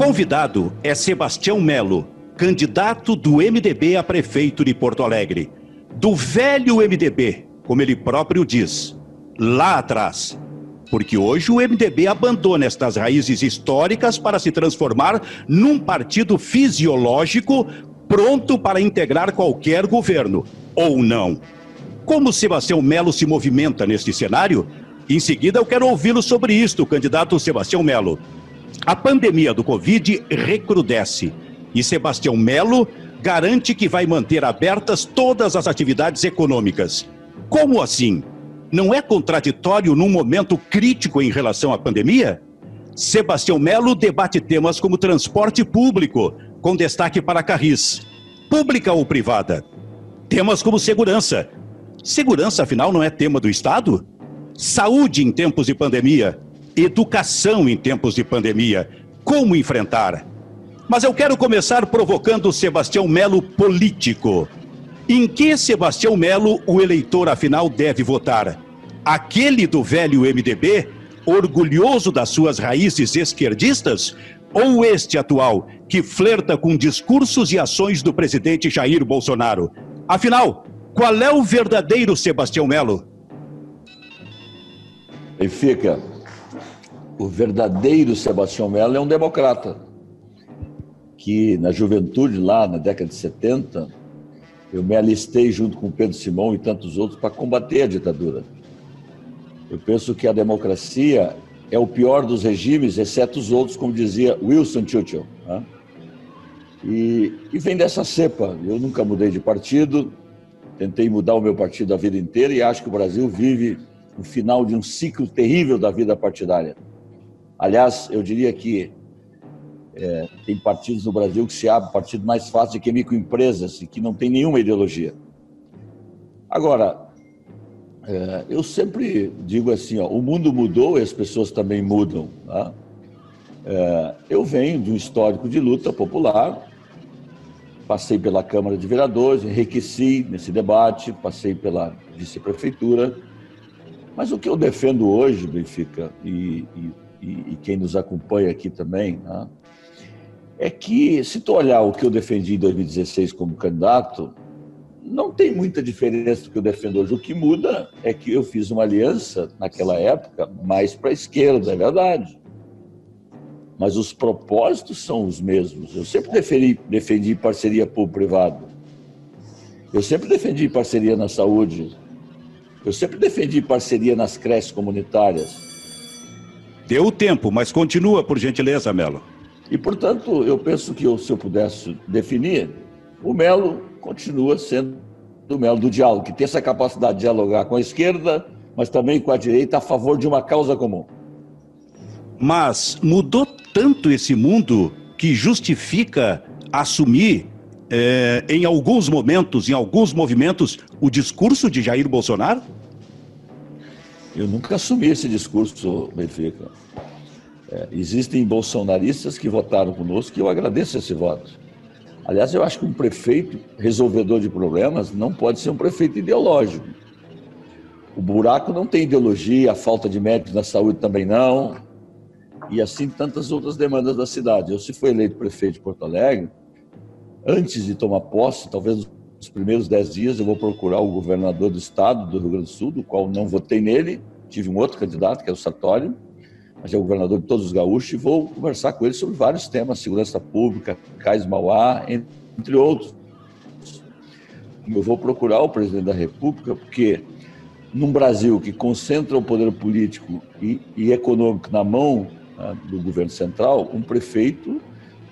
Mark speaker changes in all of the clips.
Speaker 1: convidado é Sebastião Melo, candidato do MDB a prefeito de Porto Alegre. Do velho MDB, como ele próprio diz, lá atrás. Porque hoje o MDB abandona estas raízes históricas para se transformar num partido fisiológico pronto para integrar qualquer governo, ou não. Como Sebastião Melo se movimenta neste cenário? Em seguida eu quero ouvi-lo sobre isto, candidato Sebastião Melo. A pandemia do Covid recrudesce e Sebastião Melo garante que vai manter abertas todas as atividades econômicas. Como assim? Não é contraditório num momento crítico em relação à pandemia? Sebastião Melo debate temas como transporte público, com destaque para Carris. Pública ou privada? Temas como segurança. Segurança, afinal, não é tema do Estado? Saúde em tempos de pandemia. Educação em tempos de pandemia. Como enfrentar? Mas eu quero começar provocando Sebastião Melo político. Em que Sebastião Melo o eleitor afinal deve votar? Aquele do velho MDB, orgulhoso das suas raízes esquerdistas? Ou este atual, que flerta com discursos e ações do presidente Jair Bolsonaro? Afinal, qual é o verdadeiro Sebastião Melo?
Speaker 2: E fica, o verdadeiro Sebastião Melo é um democrata que na juventude, lá na década de 70, eu me alistei junto com Pedro Simão e tantos outros para combater a ditadura. Eu penso que a democracia é o pior dos regimes, exceto os outros, como dizia Wilson Churchill. Né? E, e vem dessa cepa. Eu nunca mudei de partido, tentei mudar o meu partido a vida inteira e acho que o Brasil vive o final de um ciclo terrível da vida partidária. Aliás, eu diria que é, tem partidos no Brasil que se abrem partido mais fácil do que microempresas e que não tem nenhuma ideologia. Agora, é, eu sempre digo assim, ó, o mundo mudou e as pessoas também mudam. Tá? É, eu venho de um histórico de luta popular, passei pela Câmara de Vereadores, enriqueci nesse debate, passei pela vice-prefeitura, mas o que eu defendo hoje, Benfica, e, e, e quem nos acompanha aqui também, né, é que, se tu olhar o que eu defendi em 2016 como candidato, não tem muita diferença do que eu defendo hoje. O que muda é que eu fiz uma aliança, naquela época, mais para a esquerda, é verdade. Mas os propósitos são os mesmos. Eu sempre defendi, defendi parceria público-privado. Eu sempre defendi parceria na saúde. Eu sempre defendi parceria nas creches comunitárias.
Speaker 1: Deu o tempo, mas continua, por gentileza, Melo.
Speaker 2: E, portanto, eu penso que eu, se eu pudesse definir, o Melo continua sendo o Melo do diálogo, que tem essa capacidade de dialogar com a esquerda, mas também com a direita a favor de uma causa comum.
Speaker 1: Mas mudou tanto esse mundo que justifica assumir, eh, em alguns momentos, em alguns movimentos, o discurso de Jair Bolsonaro?
Speaker 2: Eu nunca assumi esse discurso, Benfica. É, existem bolsonaristas que votaram conosco e eu agradeço esse voto. Aliás, eu acho que um prefeito resolvedor de problemas não pode ser um prefeito ideológico. O buraco não tem ideologia, a falta de médicos na saúde também não, e assim tantas outras demandas da cidade. Eu, se for eleito prefeito de Porto Alegre, antes de tomar posse, talvez nos primeiros dez dias, eu vou procurar o governador do estado do Rio Grande do Sul, do qual não votei nele, tive um outro candidato, que é o Sartório, mas é o governador de todos os gaúchos, e vou conversar com ele sobre vários temas, segurança pública, Cais Mauá, entre outros. Eu vou procurar o presidente da República, porque num Brasil que concentra o poder político e, e econômico na mão né, do governo central, um prefeito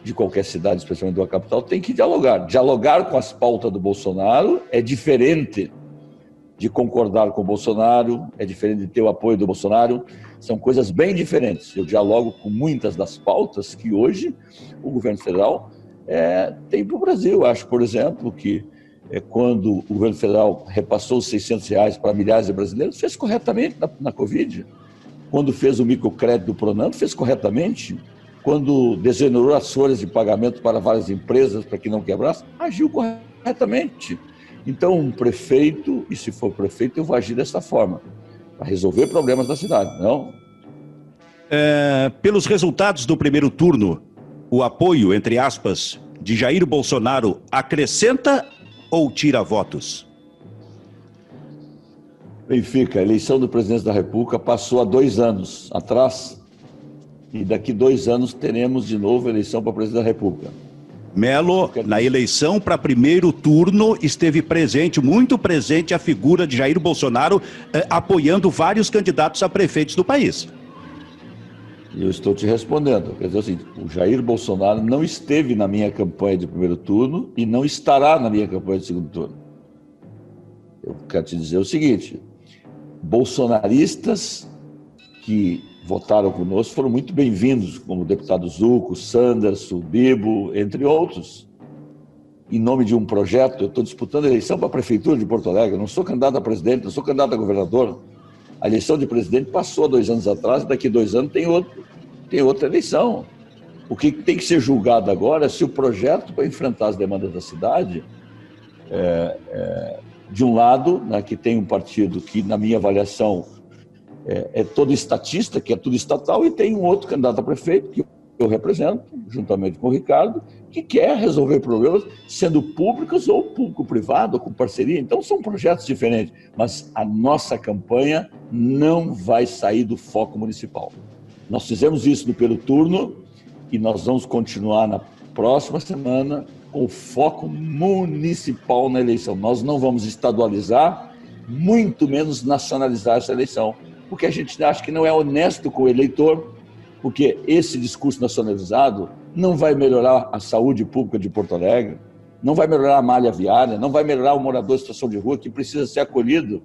Speaker 2: de qualquer cidade, especialmente da capital, tem que dialogar. Dialogar com as pautas do Bolsonaro é diferente de concordar com o Bolsonaro, é diferente de ter o apoio do Bolsonaro, são coisas bem diferentes. Eu dialogo com muitas das pautas que hoje o governo federal é, tem para o Brasil. Acho, por exemplo, que é, quando o governo federal repassou os 600 reais para milhares de brasileiros, fez corretamente na, na Covid. Quando fez o microcrédito do Pronamp, fez corretamente. Quando degenerou as folhas de pagamento para várias empresas para que não quebrasse, agiu corretamente. Então, um prefeito, e se for prefeito, eu vou agir dessa forma, para resolver problemas da cidade, não?
Speaker 1: É, pelos resultados do primeiro turno, o apoio, entre aspas, de Jair Bolsonaro acrescenta ou tira votos?
Speaker 2: Benfica, a eleição do presidente da República passou há dois anos atrás e daqui dois anos teremos de novo eleição para presidente da República.
Speaker 1: Melo, na eleição para primeiro turno, esteve presente, muito presente, a figura de Jair Bolsonaro, eh, apoiando vários candidatos a prefeitos do país.
Speaker 2: Eu estou te respondendo. Quer dizer assim, o Jair Bolsonaro não esteve na minha campanha de primeiro turno e não estará na minha campanha de segundo turno. Eu quero te dizer o seguinte: bolsonaristas que votaram conosco foram muito bem-vindos, como o deputado Zuco, Sanders, o Bibo, entre outros. Em nome de um projeto, eu estou disputando a eleição para a Prefeitura de Porto Alegre, eu não sou candidato a presidente, não sou candidato a governador. A eleição de presidente passou dois anos atrás, daqui dois anos tem, outro, tem outra eleição. O que tem que ser julgado agora é se o projeto para enfrentar as demandas da cidade, é, é, de um lado, né, que tem um partido que, na minha avaliação, é, é todo estatista, que é tudo estatal, e tem um outro candidato a prefeito, que eu represento, juntamente com o Ricardo, que quer resolver problemas, sendo públicos ou público-privado, ou com parceria. Então, são projetos diferentes. Mas a nossa campanha não vai sair do foco municipal. Nós fizemos isso no primeiro turno e nós vamos continuar na próxima semana com foco municipal na eleição. Nós não vamos estadualizar, muito menos nacionalizar essa eleição porque a gente acha que não é honesto com o eleitor, porque esse discurso nacionalizado não vai melhorar a saúde pública de Porto Alegre, não vai melhorar a malha viária, não vai melhorar o morador em situação de rua que precisa ser acolhido,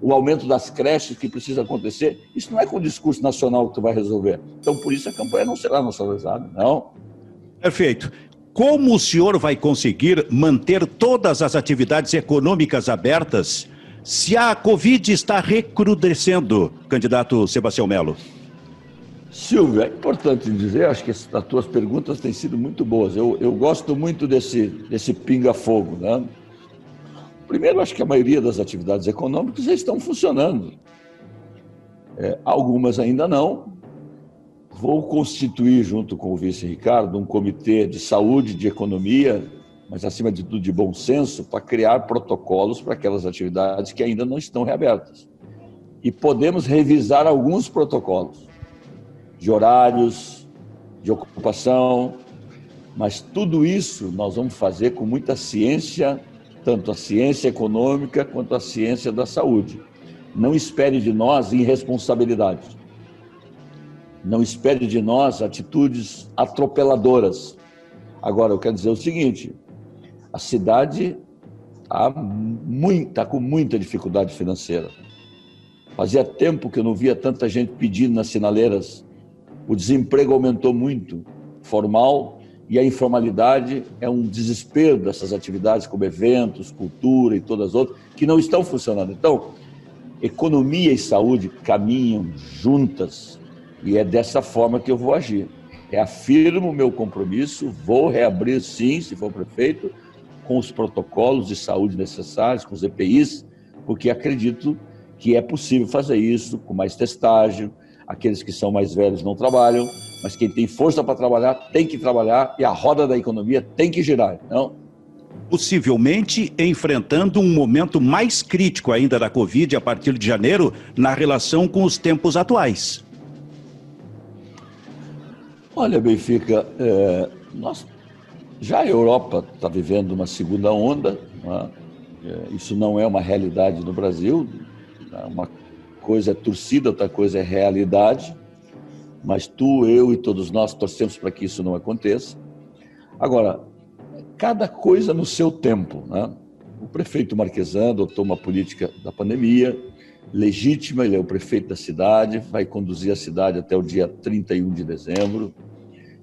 Speaker 2: o aumento das creches que precisa acontecer. Isso não é com o discurso nacional que tu vai resolver. Então, por isso a campanha não será nacionalizada, não.
Speaker 1: Perfeito. Como o senhor vai conseguir manter todas as atividades econômicas abertas se a Covid está recrudescendo, candidato Sebastião Melo?
Speaker 2: Silvio, é importante dizer, acho que as, as tuas perguntas têm sido muito boas. Eu, eu gosto muito desse, desse pinga-fogo. Né? Primeiro, acho que a maioria das atividades econômicas já estão funcionando. É, algumas ainda não. Vou constituir, junto com o vice Ricardo, um comitê de saúde, de economia, mas acima de tudo de bom senso, para criar protocolos para aquelas atividades que ainda não estão reabertas. E podemos revisar alguns protocolos de horários, de ocupação, mas tudo isso nós vamos fazer com muita ciência, tanto a ciência econômica quanto a ciência da saúde. Não espere de nós irresponsabilidade. Não espere de nós atitudes atropeladoras. Agora, eu quero dizer o seguinte: a cidade está tá com muita dificuldade financeira. Fazia tempo que eu não via tanta gente pedindo nas sinaleiras. O desemprego aumentou muito, formal, e a informalidade é um desespero dessas atividades como eventos, cultura e todas as outras, que não estão funcionando. Então, economia e saúde caminham juntas e é dessa forma que eu vou agir. Reafirmo o meu compromisso, vou reabrir sim, se for prefeito, com os protocolos de saúde necessários, com os EPIs, porque acredito que é possível fazer isso com mais testagem. Aqueles que são mais velhos não trabalham, mas quem tem força para trabalhar tem que trabalhar e a roda da economia tem que girar, não?
Speaker 1: Possivelmente enfrentando um momento mais crítico ainda da Covid a partir de janeiro, na relação com os tempos atuais.
Speaker 2: Olha, Benfica, é, nós já a Europa está vivendo uma segunda onda, né? isso não é uma realidade no Brasil, né? uma coisa é torcida, outra coisa é realidade, mas tu, eu e todos nós torcemos para que isso não aconteça. Agora, cada coisa no seu tempo. Né? O prefeito Marquesan adotou uma política da pandemia, legítima, ele é o prefeito da cidade, vai conduzir a cidade até o dia 31 de dezembro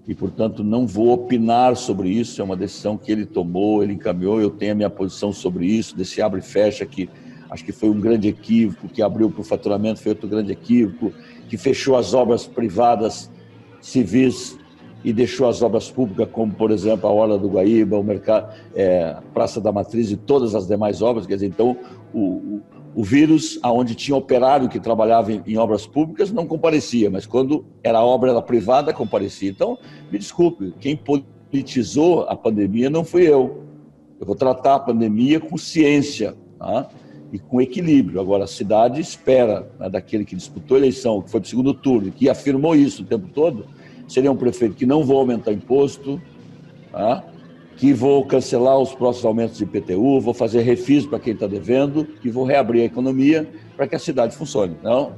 Speaker 2: e, portanto, não vou opinar sobre isso. É uma decisão que ele tomou, ele encaminhou. Eu tenho a minha posição sobre isso, desse abre e fecha, que acho que foi um grande equívoco, que abriu para o faturamento, foi outro grande equívoco, que fechou as obras privadas civis e deixou as obras públicas, como, por exemplo, a Orla do Guaíba, o mercado, é, Praça da Matriz e todas as demais obras. Quer dizer, então, o, o, vírus, aonde tinha operário que trabalhava em, em, obras públicas, não comparecia, mas quando era obra era privada, comparecia. Então, me desculpe, quem politizou a pandemia não fui eu. Eu vou tratar a pandemia com ciência tá? e com equilíbrio. Agora, a cidade espera né, daquele que disputou a eleição, que foi para o segundo turno, que afirmou isso o tempo todo, seria um prefeito que não vou aumentar imposto, tá? Que vou cancelar os próximos aumentos de IPTU, vou fazer refis para quem está devendo, que vou reabrir a economia para que a cidade funcione. Não?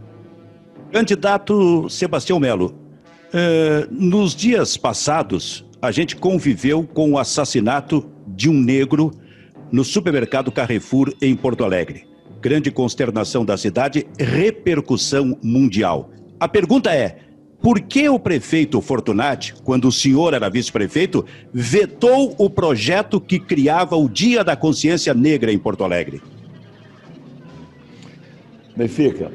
Speaker 1: Candidato Sebastião Melo, eh, nos dias passados, a gente conviveu com o assassinato de um negro no supermercado Carrefour, em Porto Alegre. Grande consternação da cidade, repercussão mundial. A pergunta é: por que o prefeito Fortunati, quando o senhor era vice-prefeito, vetou o projeto que criava o Dia da Consciência Negra em Porto Alegre?
Speaker 2: Benfica,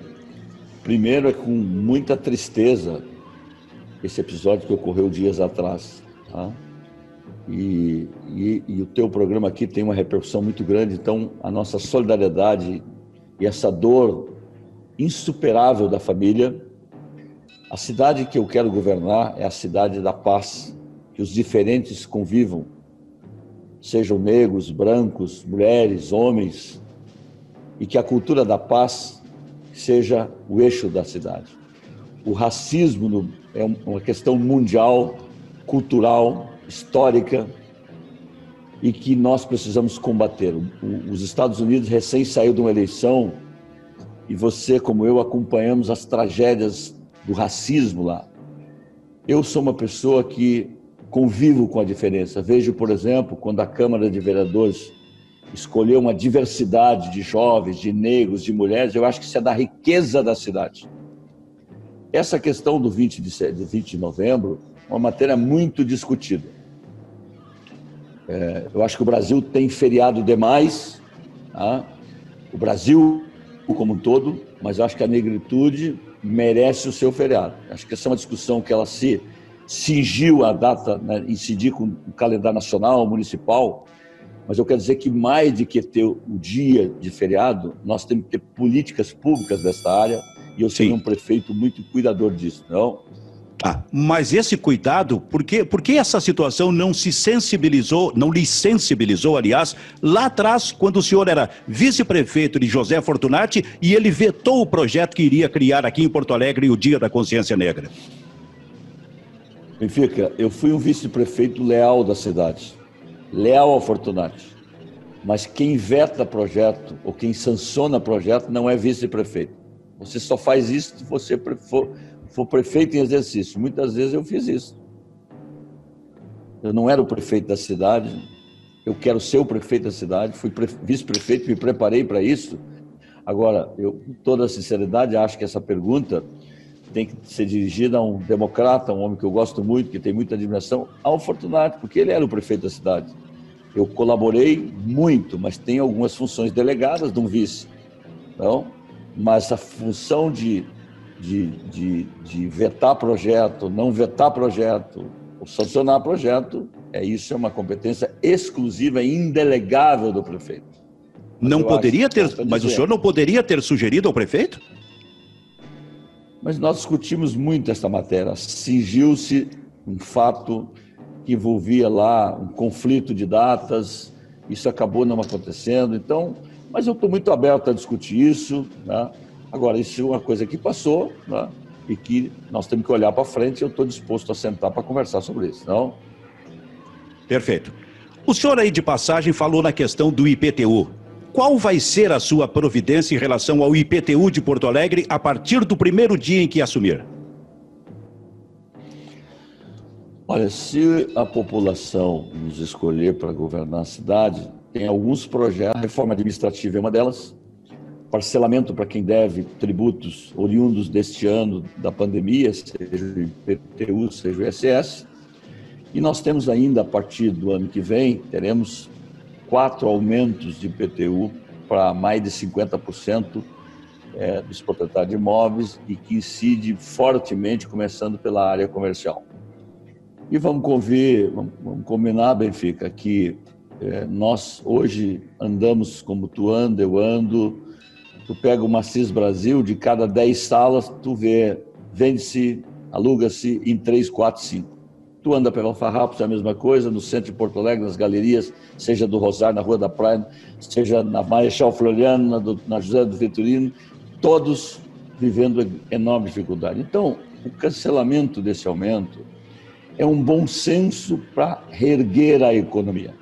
Speaker 2: primeiro é com muita tristeza esse episódio que ocorreu dias atrás. Tá? E, e, e, o teu programa aqui tem uma repercussão muito grande, então a nossa solidariedade e essa dor insuperável da família a cidade que eu quero governar é a cidade da paz, que os diferentes convivam, sejam negros, brancos, mulheres, homens, e que a cultura da paz seja o eixo da cidade. O racismo é uma questão mundial, cultural, histórica, e que nós precisamos combater. Os Estados Unidos recém saiu de uma eleição e você, como eu, acompanhamos as tragédias do racismo lá. Eu sou uma pessoa que convivo com a diferença. Vejo, por exemplo, quando a Câmara de Vereadores escolheu uma diversidade de jovens, de negros, de mulheres, eu acho que isso é da riqueza da cidade. Essa questão do 20 de, 20 de novembro é uma matéria muito discutida. É, eu acho que o Brasil tem feriado demais, tá? o Brasil como um todo, mas eu acho que a negritude merece o seu feriado. Acho que essa é uma discussão que ela se cingiu a data, né, incidir com o calendário nacional, municipal, mas eu quero dizer que mais do que ter o dia de feriado, nós temos que ter políticas públicas dessa área e eu seria um prefeito muito cuidador disso, não?
Speaker 1: Ah, mas esse cuidado, por que, por que essa situação não se sensibilizou, não lhe sensibilizou, aliás, lá atrás, quando o senhor era vice-prefeito de José Fortunati e ele vetou o projeto que iria criar aqui em Porto Alegre o Dia da Consciência Negra?
Speaker 2: Benfica, eu fui um vice-prefeito leal da cidade, leal ao Fortunati. Mas quem veta projeto ou quem sanciona projeto não é vice-prefeito. Você só faz isso se você for for prefeito em exercício. Muitas vezes eu fiz isso. Eu não era o prefeito da cidade, eu quero ser o prefeito da cidade, fui vice-prefeito, me preparei para isso. Agora, eu, com toda sinceridade, acho que essa pergunta tem que ser dirigida a um democrata, um homem que eu gosto muito, que tem muita admiração, ao Fortunato, porque ele era o prefeito da cidade. Eu colaborei muito, mas tem algumas funções delegadas de um vice. Então, mas a função de de, de, de vetar projeto, não vetar projeto, ou sancionar projeto, é isso é uma competência exclusiva e indelegável do prefeito.
Speaker 1: Mas não poderia ter, mas o senhor não poderia ter sugerido ao prefeito?
Speaker 2: Mas nós discutimos muito essa matéria. Cingiu-se um fato que envolvia lá um conflito de datas, isso acabou não acontecendo. Então, mas eu estou muito aberto a discutir isso. Né? Agora, isso é uma coisa que passou né? e que nós temos que olhar para frente eu estou disposto a sentar para conversar sobre isso. Não?
Speaker 1: Perfeito. O senhor aí de passagem falou na questão do IPTU. Qual vai ser a sua providência em relação ao IPTU de Porto Alegre a partir do primeiro dia em que assumir?
Speaker 2: Olha, se a população nos escolher para governar a cidade, tem alguns projetos, a reforma administrativa é uma delas, parcelamento para quem deve tributos oriundos deste ano da pandemia, seja o IPTU, seja o ISS. E nós temos ainda, a partir do ano que vem, teremos quatro aumentos de IPTU para mais de 50% é, dos proprietários de imóveis e que incide fortemente, começando pela área comercial. E vamos convir, vamos combinar, Benfica, que é, nós hoje andamos como tu anda, eu ando, Tu pega o Macis Brasil, de cada 10 salas, tu vê, vende-se, aluga-se em 3, 4, 5. Tu anda pela Farrapos, é a mesma coisa, no centro de Porto Alegre, nas galerias, seja do Rosário, na Rua da Praia, seja na Marechal Floriano, na, do, na José do Vitorino, todos vivendo enorme dificuldade. Então, o cancelamento desse aumento é um bom senso para reerguer a economia.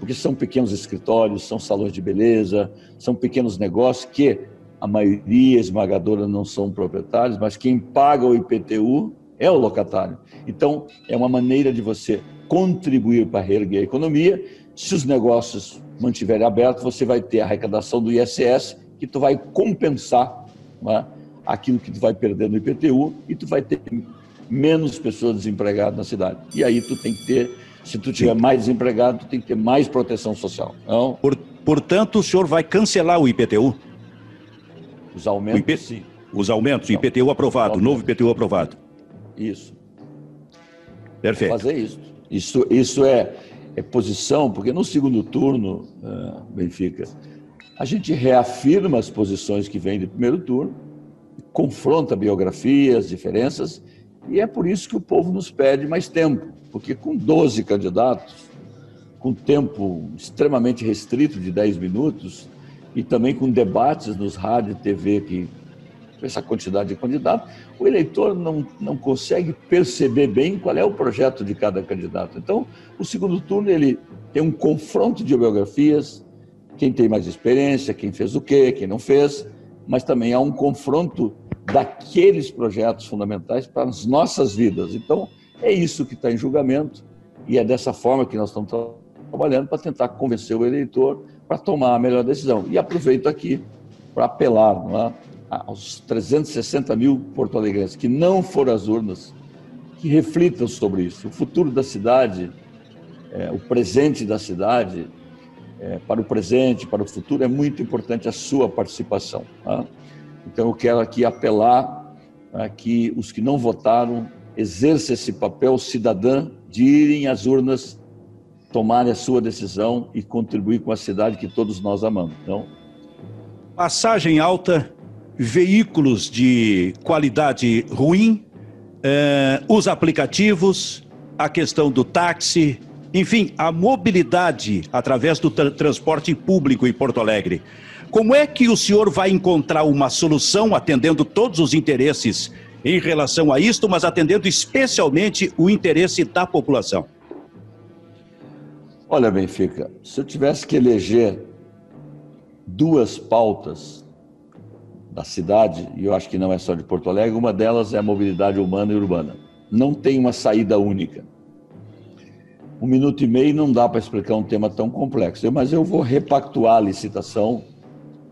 Speaker 2: Porque são pequenos escritórios, são salões de beleza, são pequenos negócios que a maioria esmagadora não são proprietários, mas quem paga o IPTU é o locatário. Então, é uma maneira de você contribuir para reerguer a economia. Se os negócios mantiverem abertos, você vai ter a arrecadação do ISS, que tu vai compensar é? aquilo que tu vai perder no IPTU e tu vai ter menos pessoas desempregadas na cidade. E aí tu tem que ter, se tu tiver mais desempregado, tu tem que ter mais proteção social.
Speaker 1: Por, portanto, o senhor vai cancelar o IPTU?
Speaker 2: Os aumentos, IP... sim.
Speaker 1: Os aumentos, então, IPTU aprovado, novo IPTU aprovado.
Speaker 2: Isso.
Speaker 1: Perfeito.
Speaker 2: Fazer isso. Isso, isso é, é posição, porque no segundo turno, uh, Benfica, a gente reafirma as posições que vêm do primeiro turno, confronta biografias, diferenças, e é por isso que o povo nos pede mais tempo, porque com 12 candidatos, com tempo extremamente restrito de 10 minutos, e também com debates nos rádio e TV que essa quantidade de candidatos, o eleitor não, não consegue perceber bem qual é o projeto de cada candidato. Então, o segundo turno ele tem um confronto de biografias, quem tem mais experiência, quem fez o quê, quem não fez, mas também há um confronto daqueles projetos fundamentais para as nossas vidas. Então, é isso que está em julgamento e é dessa forma que nós estamos trabalhando para tentar convencer o eleitor para tomar a melhor decisão. E aproveito aqui para apelar é? aos 360 mil porto-alegrenses que não foram às urnas, que reflitam sobre isso. O futuro da cidade, é, o presente da cidade, é, para o presente, para o futuro, é muito importante a sua participação. Tá? Então, eu quero aqui apelar a que os que não votaram exerçam esse papel cidadão de irem às urnas, tomarem a sua decisão e contribuir com a cidade que todos nós amamos. Então,
Speaker 1: Passagem alta veículos de qualidade ruim, eh, os aplicativos, a questão do táxi, enfim, a mobilidade através do tra transporte público em Porto Alegre. Como é que o senhor vai encontrar uma solução atendendo todos os interesses em relação a isto, mas atendendo especialmente o interesse da população?
Speaker 2: Olha, Benfica, se eu tivesse que eleger duas pautas da cidade, e eu acho que não é só de Porto Alegre, uma delas é a mobilidade humana e urbana. Não tem uma saída única. Um minuto e meio não dá para explicar um tema tão complexo, mas eu vou repactuar a licitação.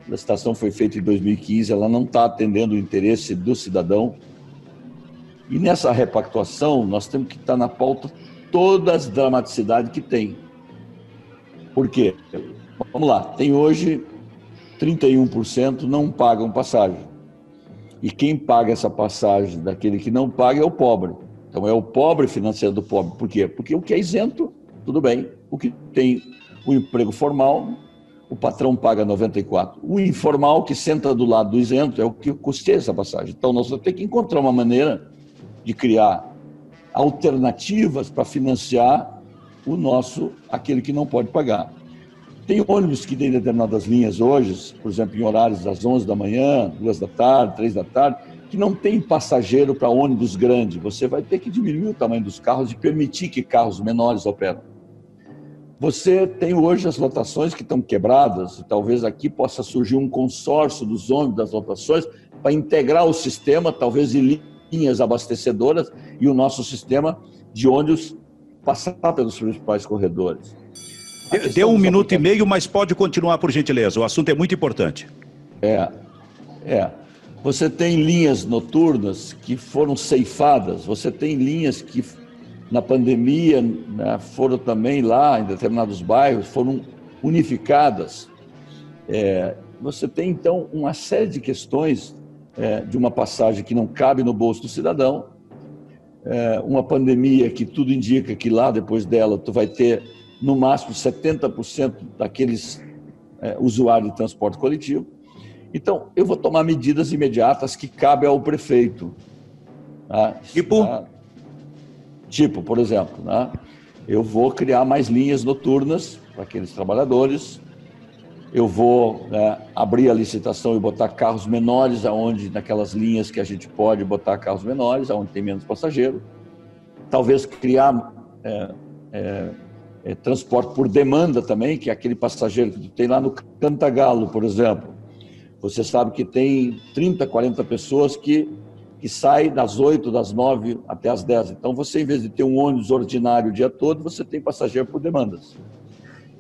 Speaker 2: A licitação foi feita em 2015, ela não está atendendo o interesse do cidadão. E nessa repactuação, nós temos que estar na pauta todas as dramaticidades que tem. Por quê? Vamos lá, tem hoje 31% não pagam passagem. E quem paga essa passagem daquele que não paga é o pobre. Então é o pobre financiando o pobre. Por quê? Porque o que é isento, tudo bem. O que tem o emprego formal, o patrão paga 94. O informal, que senta do lado do isento, é o que custeia essa passagem. Então nós vamos ter que encontrar uma maneira de criar alternativas para financiar o nosso, aquele que não pode pagar. Tem ônibus que tem determinadas linhas hoje, por exemplo, em horários das 11 da manhã, 2 da tarde, 3 da tarde, que não tem passageiro para ônibus grande. Você vai ter que diminuir o tamanho dos carros e permitir que carros menores operam. Você tem hoje as lotações que estão quebradas, e talvez aqui possa surgir um consórcio dos ônibus das lotações para integrar o sistema, talvez em linhas abastecedoras, e o nosso sistema de ônibus passar pelos principais corredores.
Speaker 1: Deu um minuto e meio, mas pode continuar, por gentileza. O assunto é muito importante.
Speaker 2: É, é. Você tem linhas noturnas que foram ceifadas, você tem linhas que na pandemia né, foram também lá em determinados bairros, foram unificadas. É, você tem então uma série de questões é, de uma passagem que não cabe no bolso do cidadão, é, uma pandemia que tudo indica que lá depois dela tu vai ter no máximo 70% daqueles é, usuários de transporte coletivo. Então, eu vou tomar medidas imediatas que cabem ao prefeito.
Speaker 1: Tá? Tipo? Tá?
Speaker 2: Tipo, por exemplo, né? eu vou criar mais linhas noturnas para aqueles trabalhadores, eu vou né, abrir a licitação e botar carros menores aonde naquelas linhas que a gente pode botar carros menores, aonde tem menos passageiro. Talvez criar é, é, é, transporte por demanda também, que é aquele passageiro que tem lá no Cantagalo, por exemplo. Você sabe que tem 30, 40 pessoas que, que saem das 8, das 9 até as 10. Então, você, em vez de ter um ônibus ordinário o dia todo, você tem passageiro por demandas.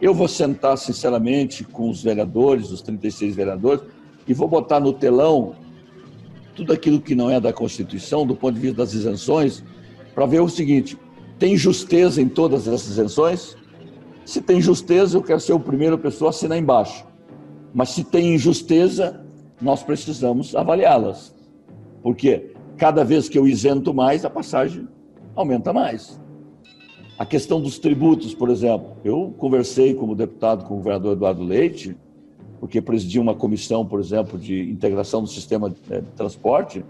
Speaker 2: Eu vou sentar, sinceramente, com os vereadores, os 36 vereadores, e vou botar no telão tudo aquilo que não é da Constituição, do ponto de vista das isenções, para ver o seguinte: tem justeza em todas essas isenções? Se tem justeza, eu quero ser o primeiro pessoa a assinar embaixo. Mas se tem injusteza, nós precisamos avaliá-las. Porque cada vez que eu isento mais, a passagem aumenta mais. A questão dos tributos, por exemplo, eu conversei como deputado com o governador Eduardo Leite, porque presidi uma comissão, por exemplo, de integração do sistema de transporte.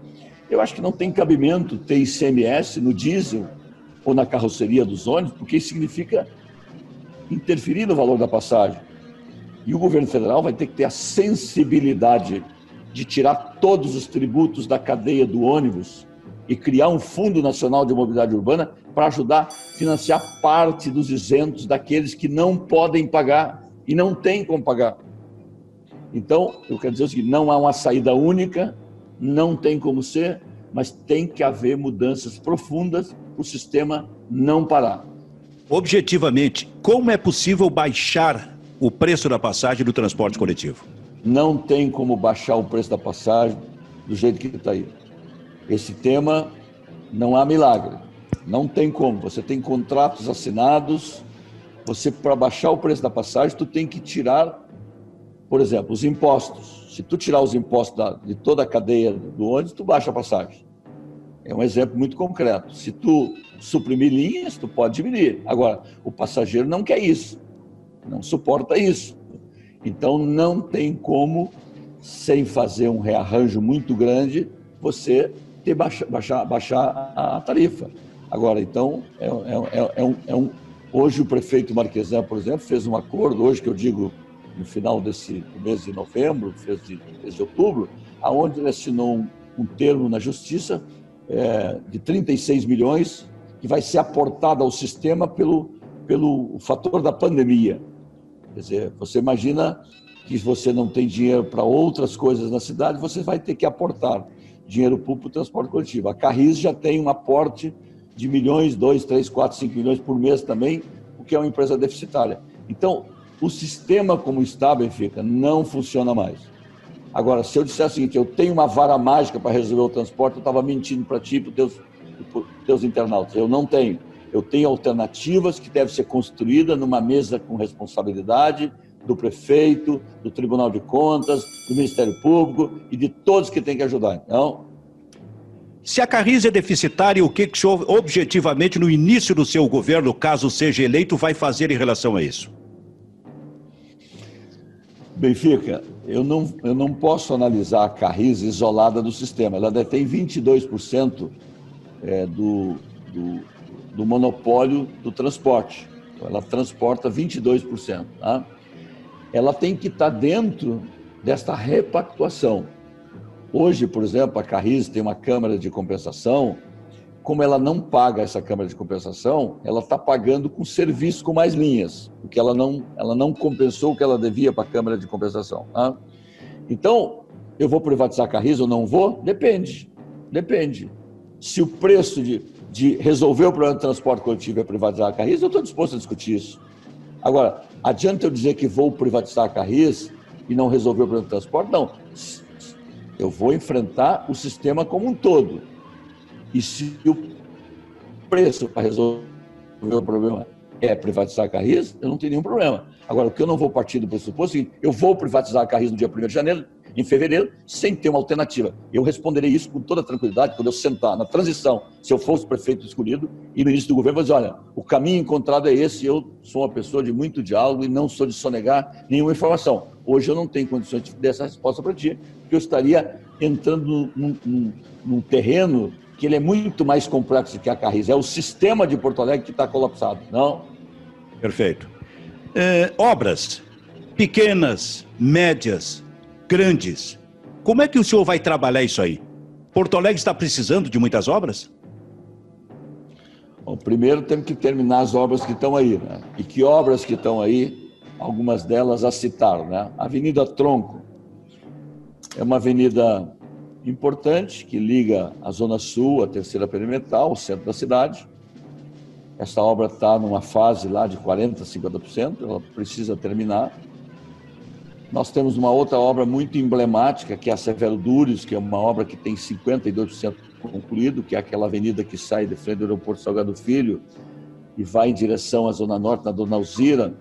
Speaker 2: Eu acho que não tem cabimento ter ICMS no diesel ou na carroceria dos ônibus, porque isso significa interferir no valor da passagem. E o governo federal vai ter que ter a sensibilidade de tirar todos os tributos da cadeia do ônibus e criar um Fundo Nacional de Mobilidade Urbana para ajudar a financiar parte dos isentos daqueles que não podem pagar e não têm como pagar. Então, eu quero dizer o seguinte: não há uma saída única, não tem como ser, mas tem que haver mudanças profundas para o sistema não parar.
Speaker 1: Objetivamente, como é possível baixar o preço da passagem do transporte coletivo?
Speaker 2: Não tem como baixar o preço da passagem do jeito que está aí. Esse tema não há milagre. Não tem como. Você tem contratos assinados. Você, para baixar o preço da passagem, tu tem que tirar, por exemplo, os impostos. Se tu tirar os impostos da, de toda a cadeia do ônibus, tu baixa a passagem. É um exemplo muito concreto. Se tu suprimir linhas, tu pode diminuir. Agora, o passageiro não quer isso. Não suporta isso. Então, não tem como, sem fazer um rearranjo muito grande, você ter baixa, baixar, baixar a tarifa. Agora, então, é, é, é, é, um, é um, hoje o prefeito Marquesan, por exemplo, fez um acordo, hoje que eu digo no final desse mês de novembro, fez de, de outubro, aonde ele assinou um, um termo na justiça é, de 36 milhões que vai ser aportado ao sistema pelo, pelo fator da pandemia. Quer dizer, você imagina que você não tem dinheiro para outras coisas na cidade, você vai ter que aportar dinheiro público para o transporte coletivo. A Carris já tem um aporte de milhões, dois, três, quatro, cinco milhões por mês também, o que é uma empresa deficitária. Então, o sistema como está, Benfica, não funciona mais. Agora, se eu disser o seguinte, eu tenho uma vara mágica para resolver o transporte, eu estava mentindo para ti e para os teus, teus internautas. Eu não tenho. Eu tenho alternativas que devem ser construídas numa mesa com responsabilidade, do prefeito, do Tribunal de Contas, do Ministério Público e de todos que têm que ajudar. Então,
Speaker 1: se a Carris é deficitária, o que, que o senhor, objetivamente, no início do seu governo, caso seja eleito, vai fazer em relação a isso?
Speaker 2: Benfica, eu não, eu não posso analisar a Carris isolada do sistema. Ela detém 22% é, do, do, do monopólio do transporte. Então, ela transporta 22%. Tá? Ela tem que estar dentro desta repactuação. Hoje, por exemplo, a Carris tem uma câmara de compensação. Como ela não paga essa câmara de compensação, ela está pagando com serviço com mais linhas, porque ela não, ela não compensou o que ela devia para a câmara de compensação. Tá? Então, eu vou privatizar a Carris ou não vou? Depende. Depende. Se o preço de, de resolver o problema do transporte coletivo é privatizar a Carris, eu estou disposto a discutir isso. Agora, adianta eu dizer que vou privatizar a Carris e não resolver o problema do transporte? Não. Eu vou enfrentar o sistema como um todo. E se o preço para resolver o problema é privatizar a Carris, eu não tenho nenhum problema. Agora, o que eu não vou partir do pressuposto é seguinte, eu vou privatizar a Carris no dia 1 de janeiro, em fevereiro, sem ter uma alternativa. Eu responderei isso com toda tranquilidade quando eu sentar na transição, se eu fosse prefeito escolhido, e no início do governo, vou dizer, olha, o caminho encontrado é esse, eu sou uma pessoa de muito diálogo e não sou de sonegar nenhuma informação. Hoje eu não tenho condições de dar essa resposta para ti, porque eu estaria entrando num, num, num terreno que ele é muito mais complexo que a Carris. É o sistema de Porto Alegre que está colapsado, não?
Speaker 1: Perfeito. É, obras pequenas, médias, grandes. Como é que o senhor vai trabalhar isso aí? Porto Alegre está precisando de muitas obras?
Speaker 2: Bom, primeiro temos que terminar as obras que estão aí. Né? E que obras que estão aí? Algumas delas a citar. Né? Avenida Tronco é uma avenida importante que liga a Zona Sul, a Terceira Perimetral, o centro da cidade. Essa obra está numa fase lá de 40%, 50%, ela precisa terminar. Nós temos uma outra obra muito emblemática, que é a Severo Dures, que é uma obra que tem 52% concluído, que é aquela avenida que sai de frente do aeroporto Salgado Filho e vai em direção à Zona Norte, na Dona Alzira.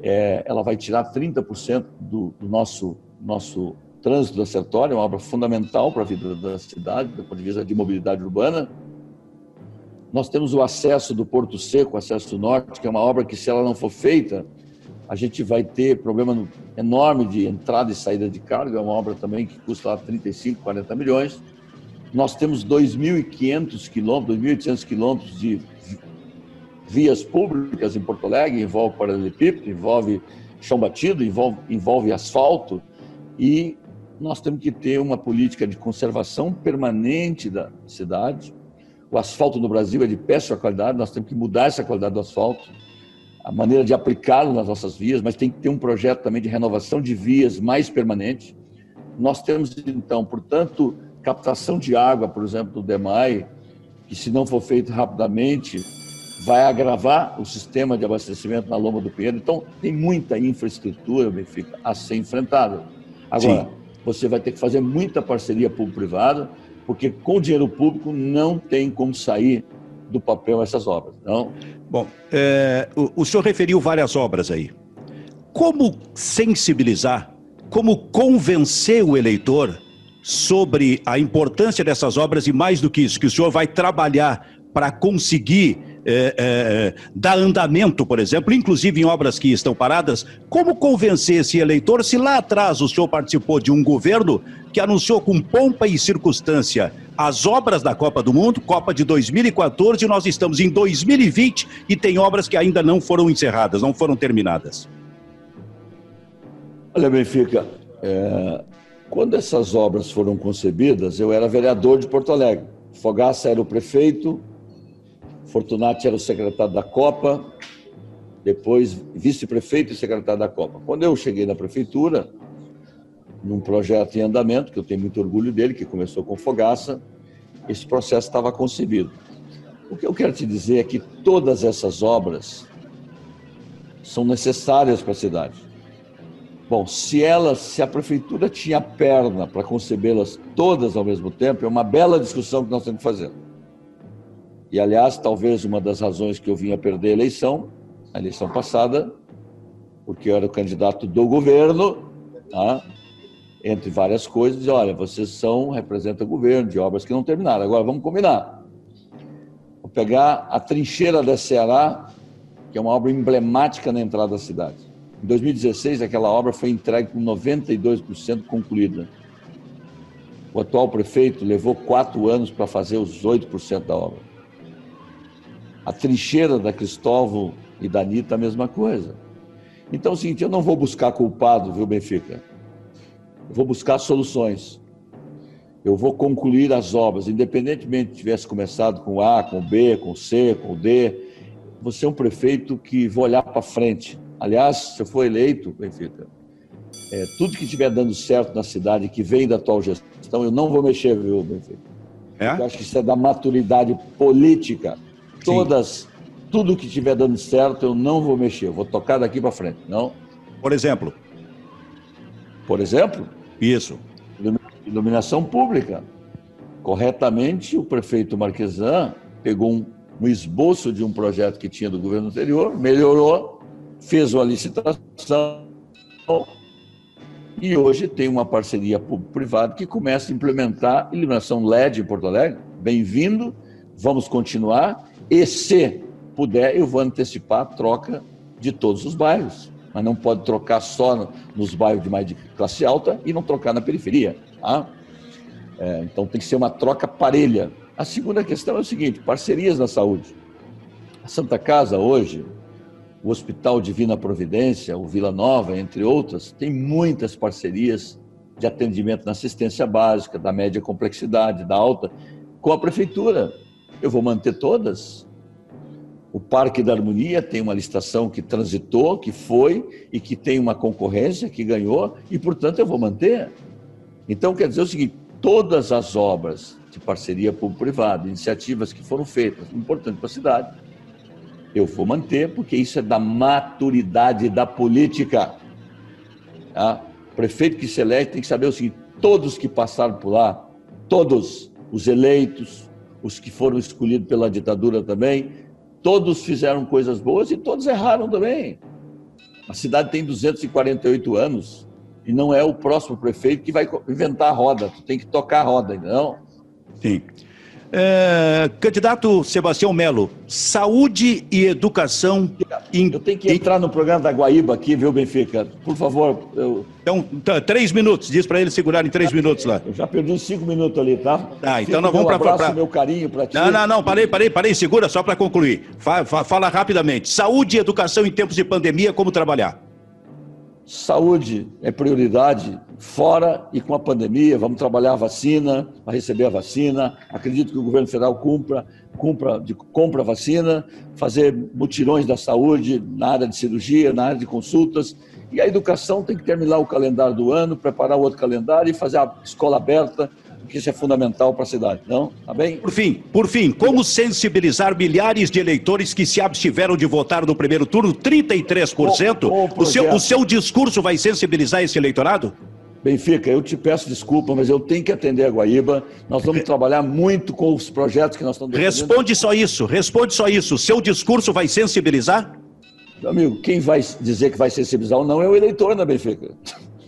Speaker 2: É, ela vai tirar 30% do, do nosso, nosso trânsito da Sertória, uma obra fundamental para a vida da cidade, do ponto de vista de mobilidade urbana. Nós temos o acesso do Porto Seco, acesso norte, que é uma obra que, se ela não for feita, a gente vai ter problema enorme de entrada e saída de carga, é uma obra também que custa lá 35, 40 milhões. Nós temos 2.500 quilômetros, 2.800 quilômetros de vias públicas em Porto Alegre, envolve paralelepípedo, envolve chão batido, envolve, envolve asfalto, e nós temos que ter uma política de conservação permanente da cidade. O asfalto no Brasil é de péssima qualidade, nós temos que mudar essa qualidade do asfalto a maneira de aplicá-lo nas nossas vias, mas tem que ter um projeto também de renovação de vias mais permanente. Nós temos, então, portanto, captação de água, por exemplo, do DEMAI, que se não for feito rapidamente, vai agravar o sistema de abastecimento na Loma do Pinheiro. Então, tem muita infraestrutura, Benfica, a ser enfrentada. Agora, Sim. você vai ter que fazer muita parceria público-privada, porque com dinheiro público não tem como sair do papel essas obras. Não?
Speaker 1: Bom, é, o, o senhor referiu várias obras aí. Como sensibilizar, como convencer o eleitor sobre a importância dessas obras e mais do que isso, que o senhor vai trabalhar para conseguir é, é, dar andamento, por exemplo, inclusive em obras que estão paradas, como convencer esse eleitor se lá atrás o senhor participou de um governo que anunciou com pompa e circunstância as obras da Copa do Mundo, Copa de 2014, nós estamos em 2020 e tem obras que ainda não foram encerradas, não foram terminadas.
Speaker 2: Olha, Benfica, é, quando essas obras foram concebidas, eu era vereador de Porto Alegre. Fogaça era o prefeito, Fortunati era o secretário da Copa, depois vice-prefeito e secretário da Copa. Quando eu cheguei na prefeitura, num projeto em andamento, que eu tenho muito orgulho dele, que começou com Fogaça, esse processo estava concebido. O que eu quero te dizer é que todas essas obras são necessárias para a cidade. Bom, se se a prefeitura tinha perna para concebê-las todas ao mesmo tempo, é uma bela discussão que nós temos que fazer. E aliás, talvez uma das razões que eu vinha perder a eleição, a eleição passada, porque eu era o candidato do governo, tá? entre várias coisas, diz, olha, vocês são, representam o governo de obras que não terminaram. Agora vamos combinar. Vou pegar a trincheira da Ceará, que é uma obra emblemática na entrada da cidade. Em 2016, aquela obra foi entregue com 92% concluída. O atual prefeito levou quatro anos para fazer os 8% da obra. A trincheira da Cristóvão e da Anitta, a mesma coisa. Então é o seguinte, eu não vou buscar culpado, viu, Benfica? Eu vou buscar soluções. Eu vou concluir as obras, independentemente de tivesse começado com A, com B, com C, com D. Você é um prefeito que vou olhar para frente. Aliás, se eu for eleito, Benfica, é, tudo que estiver dando certo na cidade, que vem da atual gestão, eu não vou mexer, viu, Benfica? É? Eu acho que isso é da maturidade política. Todas, tudo que estiver dando certo, eu não vou mexer. Eu vou tocar daqui para frente, não?
Speaker 1: Por exemplo?
Speaker 2: Por exemplo?
Speaker 1: Isso.
Speaker 2: Iluminação pública. Corretamente, o prefeito Marquesan pegou um, um esboço de um projeto que tinha do governo anterior, melhorou, fez uma licitação E hoje tem uma parceria público-privada que começa a implementar iluminação LED em Porto Alegre. Bem-vindo, vamos continuar. E se puder, eu vou antecipar a troca de todos os bairros. Mas não pode trocar só nos bairros de mais de classe alta e não trocar na periferia. Tá? É, então tem que ser uma troca parelha. A segunda questão é o seguinte: parcerias na saúde. A Santa Casa hoje o Hospital Divina Providência, o Vila Nova, entre outras, tem muitas parcerias de atendimento na assistência básica, da média complexidade, da alta, com a prefeitura. Eu vou manter todas. O Parque da Harmonia tem uma licitação que transitou, que foi e que tem uma concorrência que ganhou e, portanto, eu vou manter. Então, quer dizer o seguinte: todas as obras de parceria público-privada, iniciativas que foram feitas, importantes para a cidade, eu vou manter, porque isso é da maturidade da política. O prefeito que se elege tem que saber o seguinte: todos que passaram por lá, todos os eleitos, os que foram escolhidos pela ditadura também, todos fizeram coisas boas e todos erraram também. A cidade tem 248 anos e não é o próximo prefeito que vai inventar a roda, tu tem que tocar a roda, não?
Speaker 1: Sim. É, candidato Sebastião Melo, saúde e educação.
Speaker 2: Em, eu tenho que entrar no programa da Guaíba aqui, viu, Benfica? Por favor. Eu...
Speaker 1: Então, tá, três minutos, diz para ele segurar em três minutos lá.
Speaker 2: Eu já perdi cinco minutos ali, tá?
Speaker 1: Ah, então nós vamos para.
Speaker 2: Pra... meu carinho para ti.
Speaker 1: Não, não, não, parei, parei, parei, segura só para concluir. Fala, fala rapidamente. Saúde e educação em tempos de pandemia, como trabalhar?
Speaker 2: Saúde é prioridade fora e com a pandemia. Vamos trabalhar a vacina, para receber a vacina. Acredito que o governo federal cumpra, cumpra, de, compra a vacina, fazer mutirões da saúde na área de cirurgia, na área de consultas. E a educação tem que terminar o calendário do ano, preparar o outro calendário e fazer a escola aberta porque isso é fundamental para a cidade, não? Tá bem?
Speaker 1: Por fim, por fim, como sensibilizar milhares de eleitores que se abstiveram de votar no primeiro turno, 33%? O, o, o, seu, o seu discurso vai sensibilizar esse eleitorado?
Speaker 2: Benfica, eu te peço desculpa, mas eu tenho que atender a Guaíba. Nós vamos trabalhar muito com os projetos que nós estamos
Speaker 1: defendendo. Responde só isso, responde só isso. Seu discurso vai sensibilizar?
Speaker 2: Meu amigo, quem vai dizer que vai sensibilizar ou não é o eleitor na Benfica.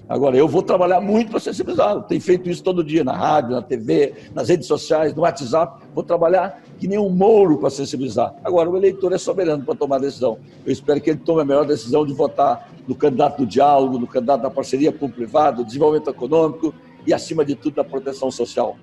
Speaker 2: Agora, eu vou trabalhar muito para sensibilizar. Tenho feito isso todo dia, na rádio, na TV, nas redes sociais, no WhatsApp. Vou trabalhar que nem um mouro para sensibilizar. Agora, o eleitor é soberano para tomar decisão. Eu espero que ele tome a melhor decisão de votar no candidato do diálogo, no candidato da parceria público-privado, desenvolvimento econômico e, acima de tudo, da proteção social.